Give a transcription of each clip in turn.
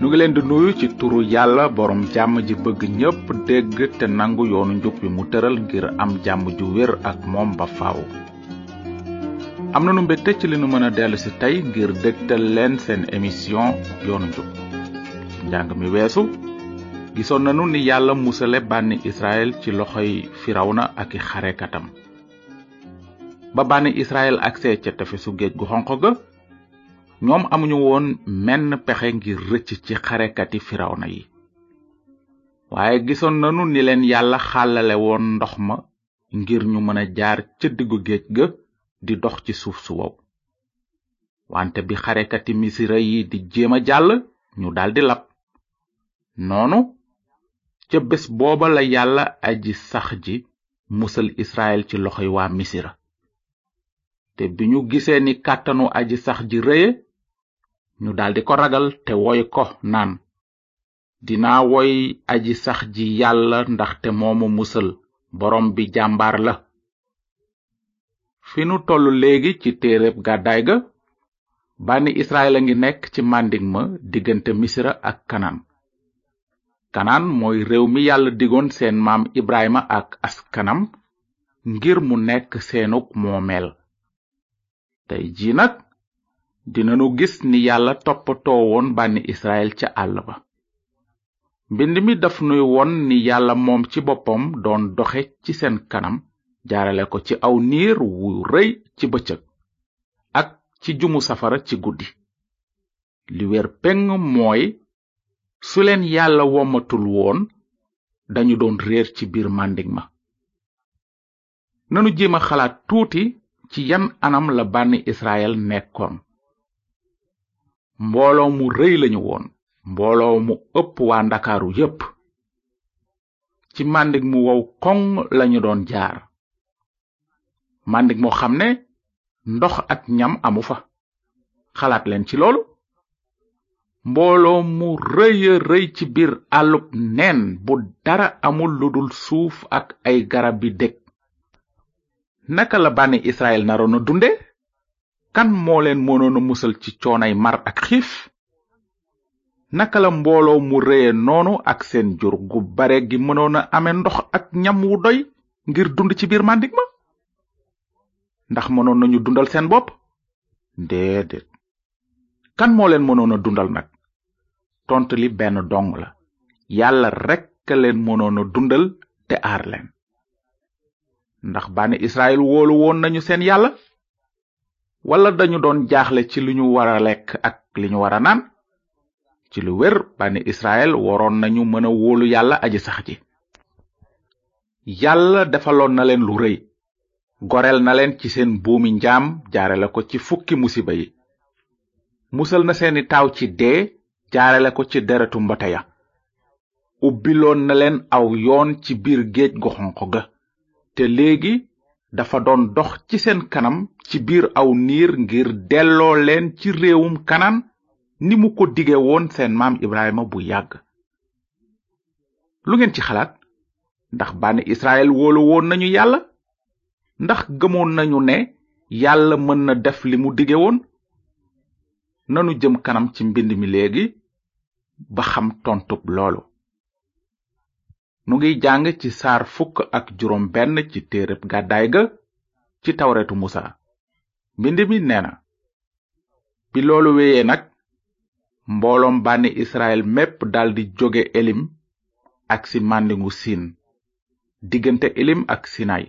nu ngi leen di nuyu ci turu yàlla borom jàmm ji bëgg ñépp dégg te nangu yoonu njub bi mu tëral ngir am jàmm ju wér ak moom ba faaw. am na nu mbégte ci li nu mën a dellu si tey ngir dégtal leen seen émission yoonu njub njàng mi weesu gisoon nanu ni yàlla musale bànni Israël ci loxoy Firawna ak i xarekatam ba bànni Israël agsee ca tefesu géej gu xonq ga ñoom amuñu woon menn pexe ngir rëcc ci xarekati firawna yi waaye gisoon nanu ni leen yàlla xàllale woon ndox ma ngir ñu mën a jaar ca diggu géej ga di dox ci suuf su wow wante bi xarekati misira yi di jéem a jàll ñu daldi lab noonu ca bés booba la yàlla aji sax ji musal israel ci loxoy waa misira te bi ñu gisee ni kàttanu aji sax ji rëye ñu daldi ko ragal te woy ko naan dinaa woy aji sax ji yàlla ndaxte moomu musal boroom bi jàmbaar la fi nu tollu léegi ci téereb gàddaay ga bànni israel a ngi nekk ci màndig ma diggante misira ak kanaan kanaan mooy réew mi yàlla digoon seen maam ibrahima ak askanam ngir mu nekk seenug moomeel tey ji nag dinanu gis ni yàlla toppatoo woon bànni israel ca àll ba mbind mi daf nuy won ni yàlla moom ci boppam doon doxe ci seen kanam jaarale ko ci aw niir wu rëy ci bëccëg ak ci jumu safara ci guddi li wér peng mooy su leen yàlla wommatul woon dañu doon réer ci biir màndig ma nanu jéem a xalaat tuuti ci yan anam la bànni Israël nekkoon mbooloo mu rëy lañu woon mbooloo mu ëpp waa ndakaaru yépp ci màndig mu wow koŋ lañu doon jaar màndig moo xam ne ndox ak ñam amu fa xalaat leen ci loolu mbooloo mu rëya rëy ci biir àllub neen bu dara amul lu dul suuf ak ay garab bi dég naka la bànni israel naroon a dunde kan moo leen mënoon a musal ci coonay mar ak xiif naka la mbooloo mu rëye noonu ak seen jur gu bare gi mënoon a ame ndox ak ñam wu doy ngir dund ci biir màndig ma ndax mënoon nañu dundal seen bopp déedéet kan moo leen mënoon a dundal nag tont li benn dong la yàlla rekk a leen mënoon a dundal te aar leen ndax bànni israel woolu woon nañu seen yàlla wala dañu doon jaaxle ci li ñu war a lekk ak li ñu war a naan ci lu wér bànni israel waroon nañu mën a wóolu yàlla aji sax ji yàlla defaloon na leen lu rëy goreel na leen ci seen buumi njaam jaarale ko ci fukki musiba yi musal na seeni taaw ci dee jaarale ko ci deretu mbote ya ubbiloon na leen aw yoon ci biir géej gu xonq ga te léegi dafa doon dox ci seen kanam ci biir aw niir ngir delloo leen ci réewum kanaan ni mu ko dige woon seen maam Ibrahima bu yàgg lu ngeen ci xalaat ndax bànni Israël wóolu woon nañu yàlla ndax gëmoon nañu ne yàlla mën na def li mu dige woon nanu jëm kanam ci mbind mi léegi ba xam tontub loolu nu ngi jàng ci saar fukk ak juróom benn ci téereb gàddaay ga ci tawretu musa mbind mi nee na bi loolu wéyee nag mbooloom bànni israel mépp daldi jóge elim ak si màndingu siin diggante elim ak sinay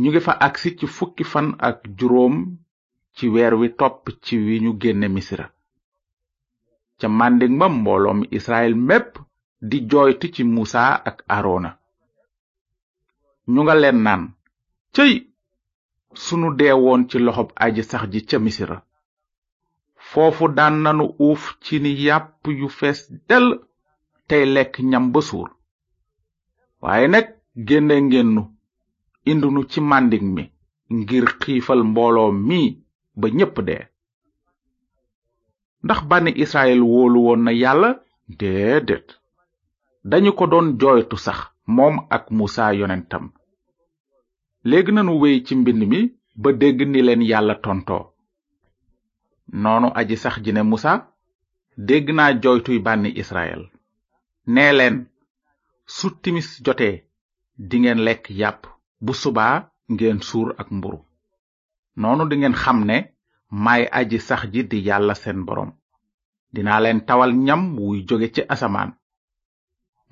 ñu ngi fa agsi ci fukki fan ak juróom ci weer wi topp ci wi ñu génne misira ca mànding ma mbooloom israel mépp di jooytu ci musa ak arona ñu nga leen naan cëy sunu dee woon ci loxob aji sax ji ca misira foofu daan nanu uuf ci ni yàpp yu fees dell tey lekk ñam ba suur waaye nag génne ngeen nu indi nu ci màndig mi ngir xiifal mbooloo mi ba ñépp dee ndax bànni israel wóolu woon na yàlla déedéet dañu ko doon jooytu sax moom ak musa yonentam léegi nanu wéy ci mbind mi ba dégg ni leen yàlla tontoo noonu aji sax ji ne musa dégg naa jooytuy bànni israel nee leen su timis jotee dingeen lekk yàpp bu subaa ngeen suur ak mburu noonu dingeen xam ne may aji sax ji di yàlla seen boroom dinaa leen tawal ñam wuy jóge ci asamaan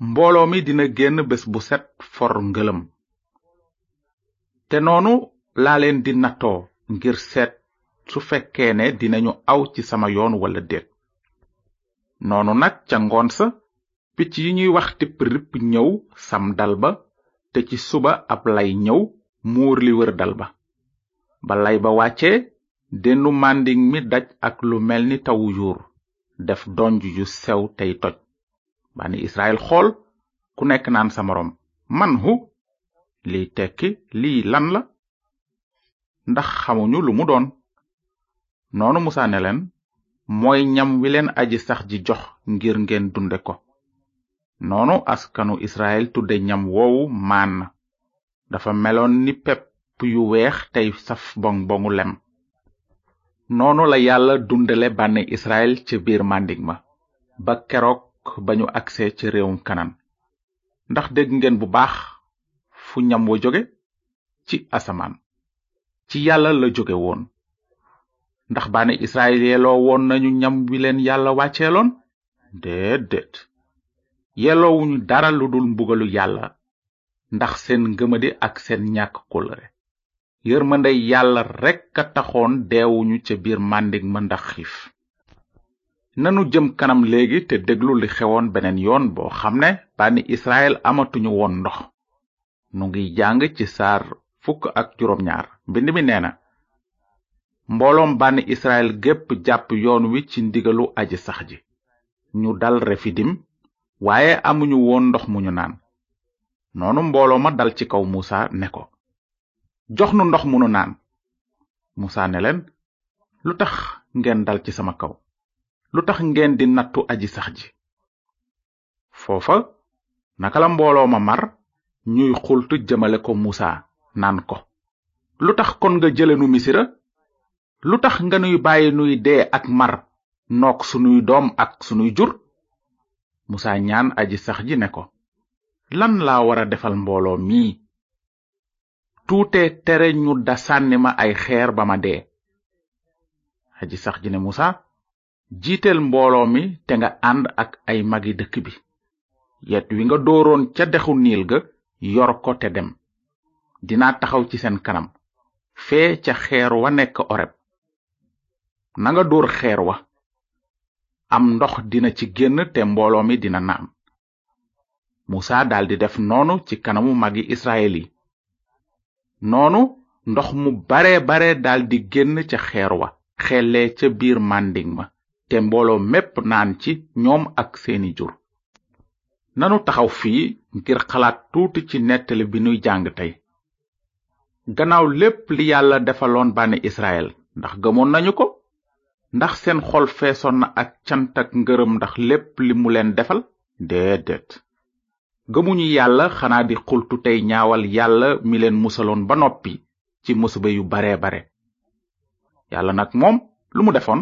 mbooloo mi dina génn bés bu set for ngëlëm te noonu laa leen di nattoo ngir seet su fekkee ne dinañu aw ci sama yoon walla déet noonu nag ca ngoon sa picc yi ñuy wax tipp ripp ñëw sam dal ba te ci suba ab lay ñëw muur li wër dal ba ba lay ba wàcce denu màndiŋ mi daj ak lu mel ni tawu yuur def donj yu sew tey toj bani israel xool ku nekk naan sa moroom man hu liy tekki lii lan la ndax xamuñu lu mu doon noonu musa ne leen mooy ñam wi leen aji sax ji jox ngir ngeen dunde ko noonu askanu israel tudde ñam woowu maan dafa meloon ni pepp yu weex tey saf bong bongu lem noonu la yàlla dundale bànne israel ca biir màndig ma ba keroog ba ñu agsee ci réewum kanan ndax dégg ngeen bu baax fu ñam wa jóge ci asamaan ci yàlla la jóge woon ndax baane israel yelloo woon nañu ñam wi leen yàlla wàcceeloon déedéet yelloowuñu dara lu dul mbugalu yàlla ndax seen ngëmadi ak seen ñàkk kóllëre yërmande yàlla rekk a taxoon deewuñu ca biir màndig ma ndax xiif nanu jëm kanam léegi te déglu li xewoon beneen yoon boo xam ne bànni israel amatuñu woon ndox nu ngi jàng ci saar fukk ak juróom ñaar mbind mi nee na mbooloom bànni israel gépp jàpp yoon wi ci ndigalu aji sax ji ñu dal refidim waaye amuñu woon ndox mu ñu naan noonu mbooloo ma dal ci kaw muusa ne ko jox nu ndox mu nu naan muusa ne leen lu tax ngeen dal ci sama kaw lu tax ngeen di nattu aji sax ji foofa naka la mbooloo ma mar ñuy xultu jëmale ko musa naan ko lu tax kon nga jële nu misira lu tax nga nuy bàyyi nuy dee ak mar nook sunuy doom ak sunuy jur musa ñaan aji sax ji ne ko lan laa war a defal mbooloo mii tuute tere ñu da sànni ma ay xeer ba ma dee aji sax ji ne musa jiiteel mbooloo mi te nga ànd ak ay magi dëkk bi yet wi nga dooroon ca dexu niil ga yor ko te dem dinaa taxaw ci seen kanam fee ca xeer wa nekk oreb nanga dóor xeer wa am ndox dina ci génn te mbooloo mi dina naan musa daldi def noonu ci kanamu magi israel yi noonu ndox mu bare bare daldi génn ca xeer wa xellee ca biir màndiŋ ma te mbooloo mépp naan ci ñoom ak seeni jur nanu taxaw fii ngir xalaat tuuti ci nettali bi nuy jàng tey gannaaw lépp li yàlla defaloon bànni israel ndax gëmoon nañu ko ndax seen xol feesoon na ak cant ak ngërëm ndax lépp li mu leen defal déedéet gëmuñu yàlla xanaa di xultu tey ñaawal yàlla mi leen musaloon ba noppi ci musiba yu bare bare yàlla nag moom lu mu defoon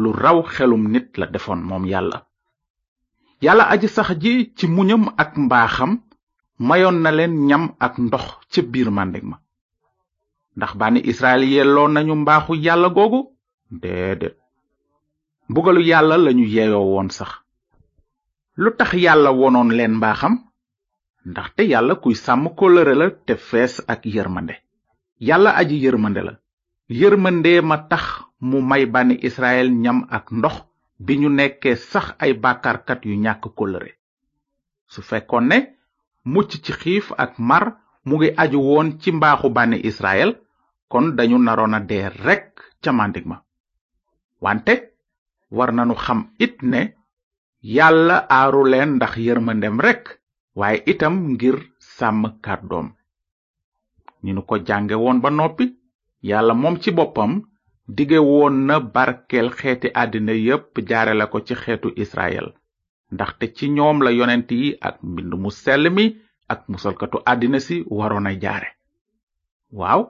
lu raw xelum nit la defoon moom yàlla yàlla aji sax ji ci muñam ak mbaaxam mayoon na leen ñam ak ndox ca biir màndig ma ndax bànni israel yelloo nañu mbaaxu yàlla googu déedéet mbugalu yàlla lañu yeeyoo woon sax lu tax yàlla wonoon leen mbaaxam ndaxte yàlla kuy sàmm kóllëre la te fees ak yërmande yàlla aji yërmande la yërmandee ma tax mu may bànni israel ñam ak ndox bi ñu nekkee sax ay bàkkaarkat yu ñàkk kóllëre su fekkoon ne mucc ci xiif ak mar mu ngi aju woon ci mbaaxu bànni israel kon dañu naroon a dee rekk ca màndig ma wante war nanu xam it ne yàlla aaru leen ndax yërmandem rekk waaye itam ngir sàmm kàddoom ni nu ko jànge woon ba noppi yàlla moom ci boppam dige woon na barkeel xeeti àddina yépp jaarale ko ci xeetu israel ndaxte ci ñoom la yonent yi ak mbind mu sell mi ak musalkatu àddina si waroon a jaare waaw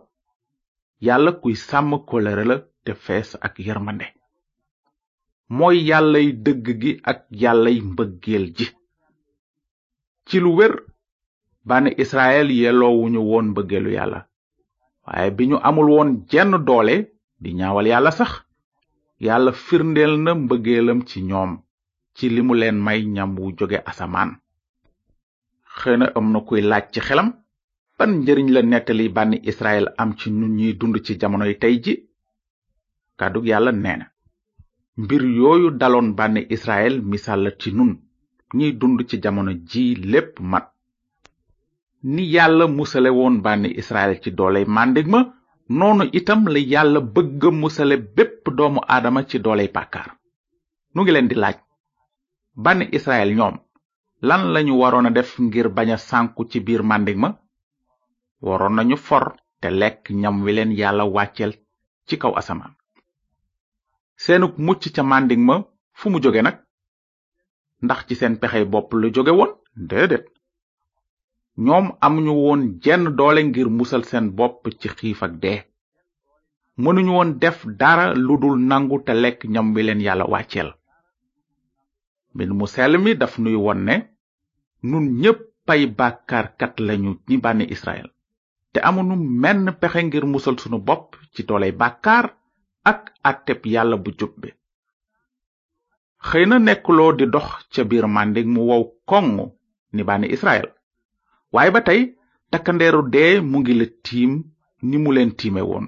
yàlla kuy sàmm kóllëre la te fees ak yërmande mooy yàllay dëgg gi ak yàllay mbëggeel ji ci lu wér bànni israel yelloowuñu woon mbëggeelu yàlla waaye bi ñu amul woon jenn doole di ñaawal yàlla sax yàlla firndeel na mbëggeelam ci ñoom ci li mu leen may ñam wu jóge asamaan xëna am na kuy laaj ci xelam ban njëriñ la nettali bànni israel am ci nun ñuy dund ci jamonoy tey ji kàddug yàlla nee na mbir yooyu daloon bànni israel misaal la ci nun ñiy dund ci jamono ji lépp mat ni yàlla musale woon bànni israel ci dooley màndig ma noonu itam la yàlla bëgg a musale bépp doomu aadama ci dooley bàkkaar nu ngi leen di laaj bànni israel ñoom lan lañu waroon a def ngir bañ a sànku ci biir màndig ma waroon nañu for te lekk ñam wi leen yàlla wàcceel ci kaw asamaan seenug mucc ca màndig ma fu mu jóge nag ndax ci seen pexey bopp lu jóge woon déedéet ñoom amuñu woon jenn doole ngir musal seen bopp ci xiif ak dee mënuñu woon def dara lu dul nangu te lekk ñam wi leen yàlla wàcceel mbind mu sell mi daf nuy won ne nun ñépp pay bàkkaarkat lañu ñi bànni israel te amunu menn pexe ngir musal sunu bopp ci dooley bàkkaar ak àtteb yàlla bu jub bi xëy na nekkuloo di dox ca biir màndig mu wow koŋŋ ni bànni israel waaye ba tey takkandeeru dee mu ngi la tiim ni mu leen tiime woon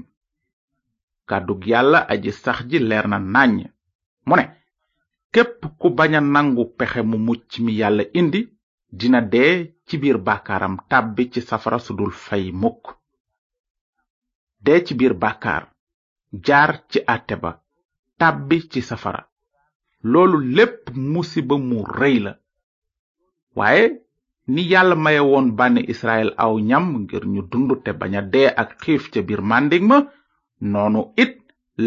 kàddug yàlla aji sax ji leer na nàññ mu ne képp ku bañ a nangu pexe mu mucc mi yàlla indi dina dee ci biir bàkkaaram tàbbi ci safara su dul fay mukk dee ci biir bàkkaar jaar ci àtte ba tàbbi ci safara loolu lépp musiba mu rëy la waaye ni yàlla maye woon bànni israel aw ñam ngir ñu dund te bañ a dee ak xiif ca biir màndig ma noonu it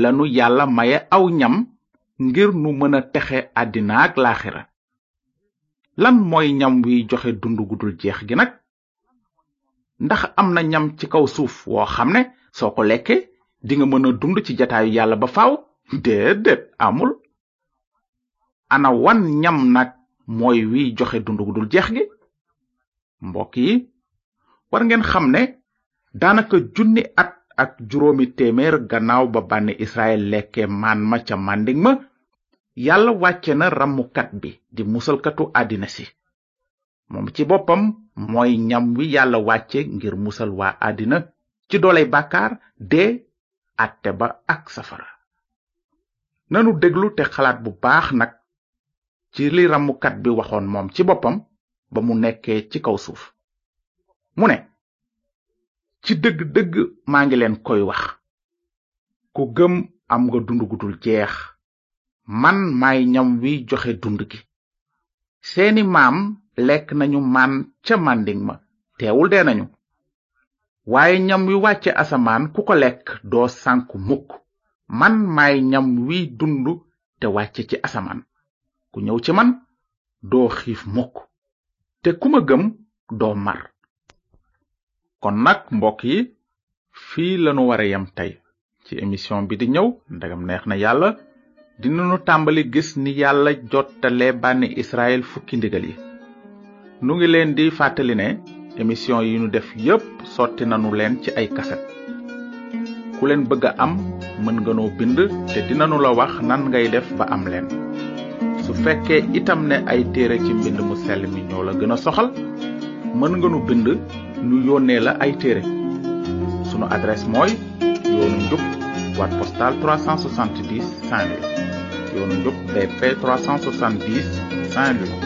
lanu yàlla maye aw ñam ngir nu mën a texe àddina ak laaxira lan mooy ñam wiy joxe dund gudul jeex gi nag ndax am na ñam ci kaw suuf woo xam ne soo ko lekkee dinga mën a dund ci jataayu yàlla ba faaw déedéet amul ana wan ñam nag mooy wi joxe dund gu dul jeex gi mbokk yi war ngeen xam ne daanaka junni at ak juróomi téeméer gannaaw ba bànni israel lekke maan ma ca màndig ma yàlla wàcce na rammukat bi di musalkatu àddina si moom ci boppam mooy ñam wi yàlla wàcce ngir musal waa àddina ci dooley bàkkaar dee àtte ba ak safara nanu déglu te xalaat bu baax nag ci li ramukat bi waxoon moom ci boppam ba mu nekkee ci kaw suuf mu ne ci dëgg-dëgg maa ngi leen koy wax ku gëm am nga dund gu jeex man maay ñam wi joxe dund gi seeni maam lekk nañu man ca màndiŋ ma teewul dee nañu waaye ñam wi wàcce asamaan ku ko lekk doo sànku mukk man maay ñam wi dund te wàcce ci asamaan ku ñëw ci man doo xiif mukk te ku ma gëm doo mar kon nag mbokk yi fii lanu wara yam tey ci émission bi di ñëw ndegam neex na yàlla dinanu tàmbali gis ni yàlla jottale bànni israel fukki ndigal yi nu ngi leen di fàttali ne émission yi nu def yépp sotti nanu leen ci ay kaset ku leen bëgg a am mën nga noo bind te dinanu la wax nan ngay def ba am leen su fekkee itam ne ay téere ci mbind mu sell mi ñoo la gën a soxal mën nga nu bind ñu yónnee la ay téere sunu adresse mooy yoonu njub boîte postale 370 Saint-Louis yoonu njub BP 370 Saint-Louis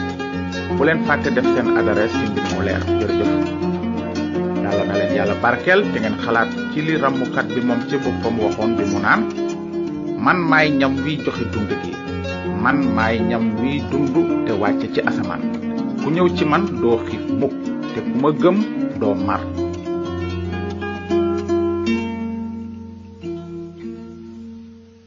bu leen fàtte def seen adresse ci mbir mu leer jërëjëf yàlla na leen yàlla barkeel te ngeen xalaat ci li rammukat bi moom ci boppam waxoon bi mu naan man maay ñam wi joxe dund gi man maay ñam wi dund te wàcce ci asamaan ku ñëw ci man doo xiif mukk te ku ma gëm doo mar